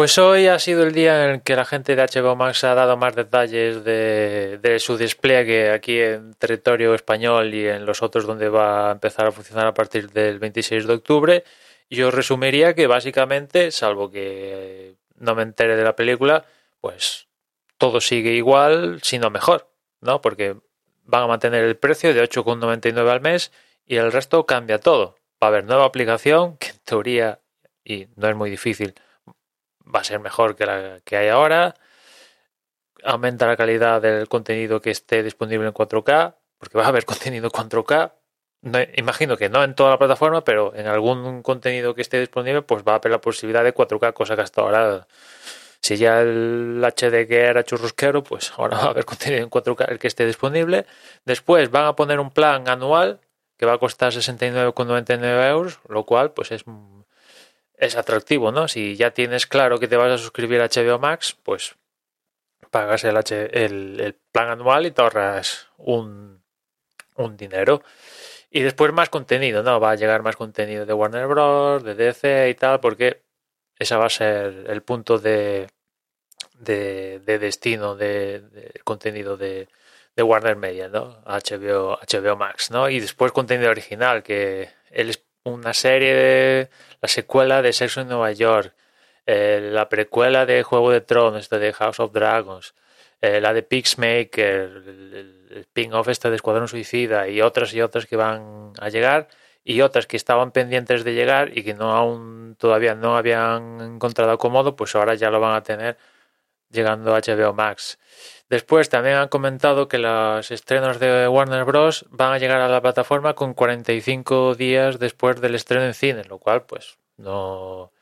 Pues hoy ha sido el día en el que la gente de HBO Max ha dado más detalles de, de, su despliegue aquí en territorio español y en los otros donde va a empezar a funcionar a partir del 26 de octubre. Yo resumiría que básicamente, salvo que no me entere de la película, pues todo sigue igual, sino mejor, ¿no? Porque van a mantener el precio de 8,99 al mes y el resto cambia todo. Va a haber nueva aplicación que en teoría, y no es muy difícil, va a ser mejor que la que hay ahora. Aumenta la calidad del contenido que esté disponible en 4K, porque va a haber contenido 4K. No, imagino que no en toda la plataforma, pero en algún contenido que esté disponible, pues va a haber la posibilidad de 4K, cosa que hasta ahora, si ya el HD que era churrusquero, pues ahora va a haber contenido en 4K el que esté disponible. Después van a poner un plan anual que va a costar 69,99 euros, lo cual pues es es atractivo, ¿no? Si ya tienes claro que te vas a suscribir a HBO Max, pues pagas el, H, el, plan anual y te ahorras un, un, dinero. Y después más contenido, ¿no? Va a llegar más contenido de Warner Bros., de DC y tal, porque esa va a ser el punto de, de, de destino del de contenido de, de, Warner Media, ¿no? HBO, HBO Max, ¿no? Y después contenido original, que él una serie de la secuela de Sexo en Nueva York, eh, la precuela de Juego de Tronos, de House of Dragons, eh, la de Peacemaker, el, el spin-off este de Escuadrón Suicida y otras y otras que van a llegar y otras que estaban pendientes de llegar y que no aún todavía no habían encontrado cómodo, pues ahora ya lo van a tener llegando a HBO Max. Después también han comentado que los estrenos de Warner Bros. van a llegar a la plataforma con 45 días después del estreno en cine, lo cual pues no,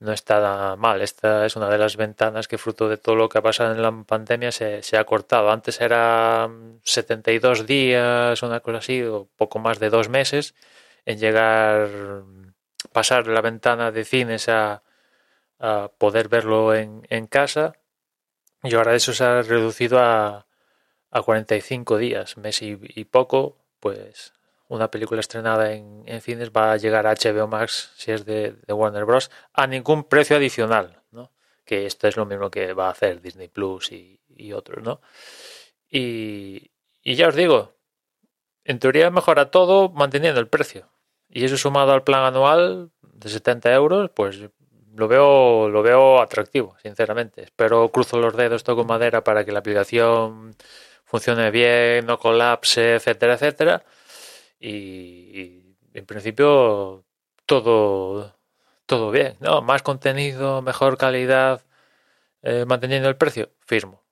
no está mal. Esta es una de las ventanas que fruto de todo lo que ha pasado en la pandemia se, se ha cortado. Antes era 72 días, una cosa así, o poco más de dos meses en llegar, pasar la ventana de cines a, a poder verlo en, en casa y ahora eso se ha reducido a, a 45 días, mes y, poco, pues una película estrenada en, en, cines va a llegar a HBO Max, si es de, de, Warner Bros., a ningún precio adicional, ¿no? Que esto es lo mismo que va a hacer Disney Plus y, y otros, ¿no? Y, y ya os digo, en teoría mejora todo manteniendo el precio. Y eso sumado al plan anual de 70 euros, pues lo veo, lo veo atractivo, sinceramente. Espero cruzo los dedos, toco madera para que la aplicación funcione bien, no colapse, etcétera, etcétera. Y, en principio todo, todo bien, ¿no? Más contenido, mejor calidad, eh, manteniendo el precio, firmo,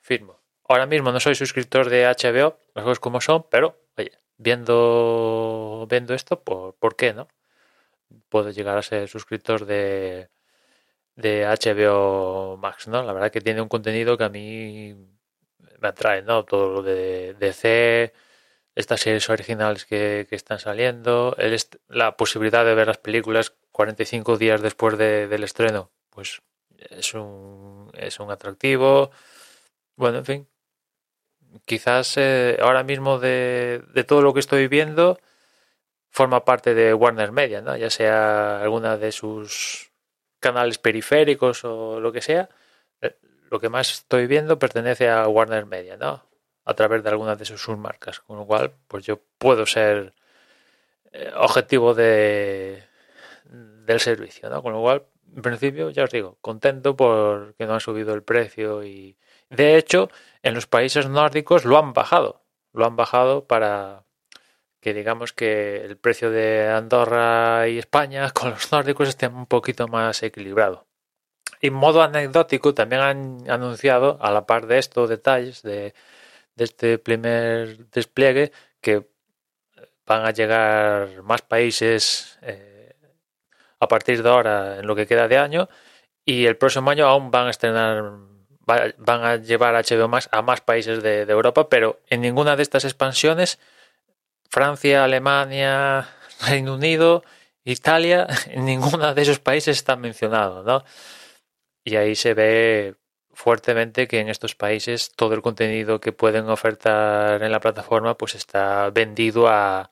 firmo. Ahora mismo no soy suscriptor de HBO, las cosas como son, pero oye, viendo, viendo esto, ¿por, ¿por qué no? Puedo llegar a ser suscriptor de, de HBO Max, ¿no? La verdad que tiene un contenido que a mí me atrae, ¿no? Todo lo de DC, estas series originales que, que están saliendo, el la posibilidad de ver las películas 45 días después de, del estreno, pues es un, es un atractivo. Bueno, en fin, quizás eh, ahora mismo de, de todo lo que estoy viendo, forma parte de Warner Media, ¿no? ya sea alguna de sus canales periféricos o lo que sea. Lo que más estoy viendo pertenece a Warner Media, ¿no? A través de algunas de sus marcas, con lo cual, pues yo puedo ser eh, objetivo de del servicio, ¿no? Con lo cual, en principio, ya os digo, contento porque no han subido el precio y, de hecho, en los países nórdicos lo han bajado, lo han bajado para que digamos que el precio de Andorra y España con los nórdicos esté un poquito más equilibrado. Y en modo anecdótico también han anunciado, a la par de estos detalles de, de este primer despliegue, que van a llegar más países eh, a partir de ahora en lo que queda de año y el próximo año aún van a estrenar van a llevar HBO más a más países de Europa, pero en ninguna de estas expansiones Francia, Alemania, Reino Unido, Italia, en ninguno de esos países está mencionado, ¿no? Y ahí se ve fuertemente que en estos países todo el contenido que pueden ofertar en la plataforma pues está vendido a,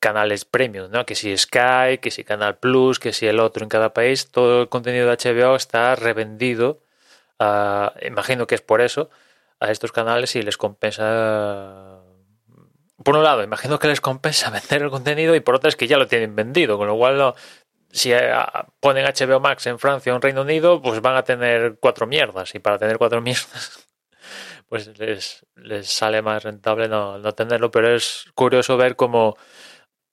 canales premium, ¿no? Que si Sky, que si Canal Plus, que si el otro en cada país, todo el contenido de HBO está revendido. imagino que es por eso a estos canales y les compensa. Por un lado, imagino que les compensa vender el contenido y por otro es que ya lo tienen vendido, con lo cual si eh, ponen HBO Max en Francia o en Reino Unido, pues van a tener cuatro mierdas y para tener cuatro mierdas pues les, les sale más rentable no, no, tenerlo, pero es curioso ver cómo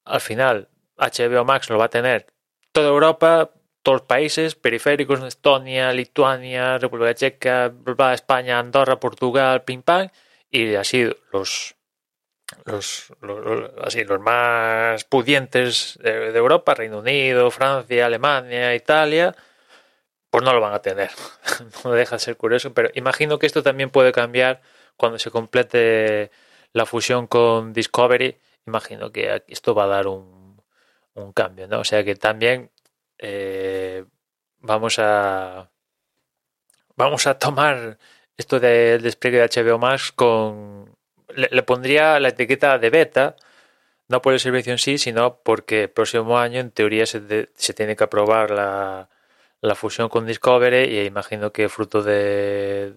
al final HBO Max lo va a tener toda Europa, todos los países periféricos, Estonia, Lituania, República Checa, España, Andorra, Portugal, pim pam, y así los, los, así los más pudientes de, Europa, Reino Unido, Francia, Alemania, Italia, pues no lo van a tener. no deja de ser curioso, pero imagino que esto también puede cambiar cuando se complete la fusión con Discovery. Imagino que esto va a dar un, un cambio, ¿no? O sea que también eh, vamos a vamos a tomar esto del despliegue de HBO Max con le, pondría la etiqueta de beta no por el servicio en sí sino porque el próximo año en teoría se, se tiene que aprobar la, la fusión con Discovery y imagino que fruto de,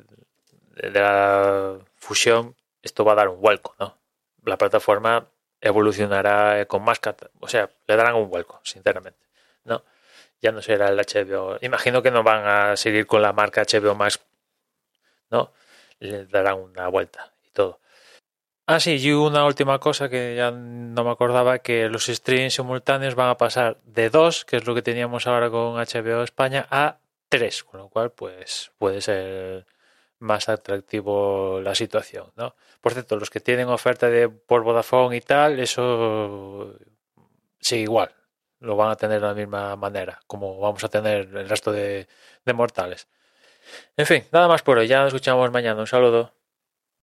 de la fusión esto va a dar un vuelco, ¿no? La plataforma evolucionará con más, o sea, le darán un vuelco, sinceramente, ¿no? Ya no será el HBO. Imagino que no van a seguir con la marca HBO Max, ¿no? Le darán una vuelta y todo. Ah, sí, y una última cosa que ya no me acordaba, que los streams simultáneos van a pasar de dos, que es lo que teníamos ahora con HBO España, a tres, con lo cual pues puede ser más atractivo la situación, ¿no? Por cierto, los que tienen oferta de por Vodafone y tal, eso sigue igual, lo van a tener de la misma manera, como vamos a tener el resto de, de mortales. En fin, nada más por hoy, ya nos escuchamos mañana, un saludo.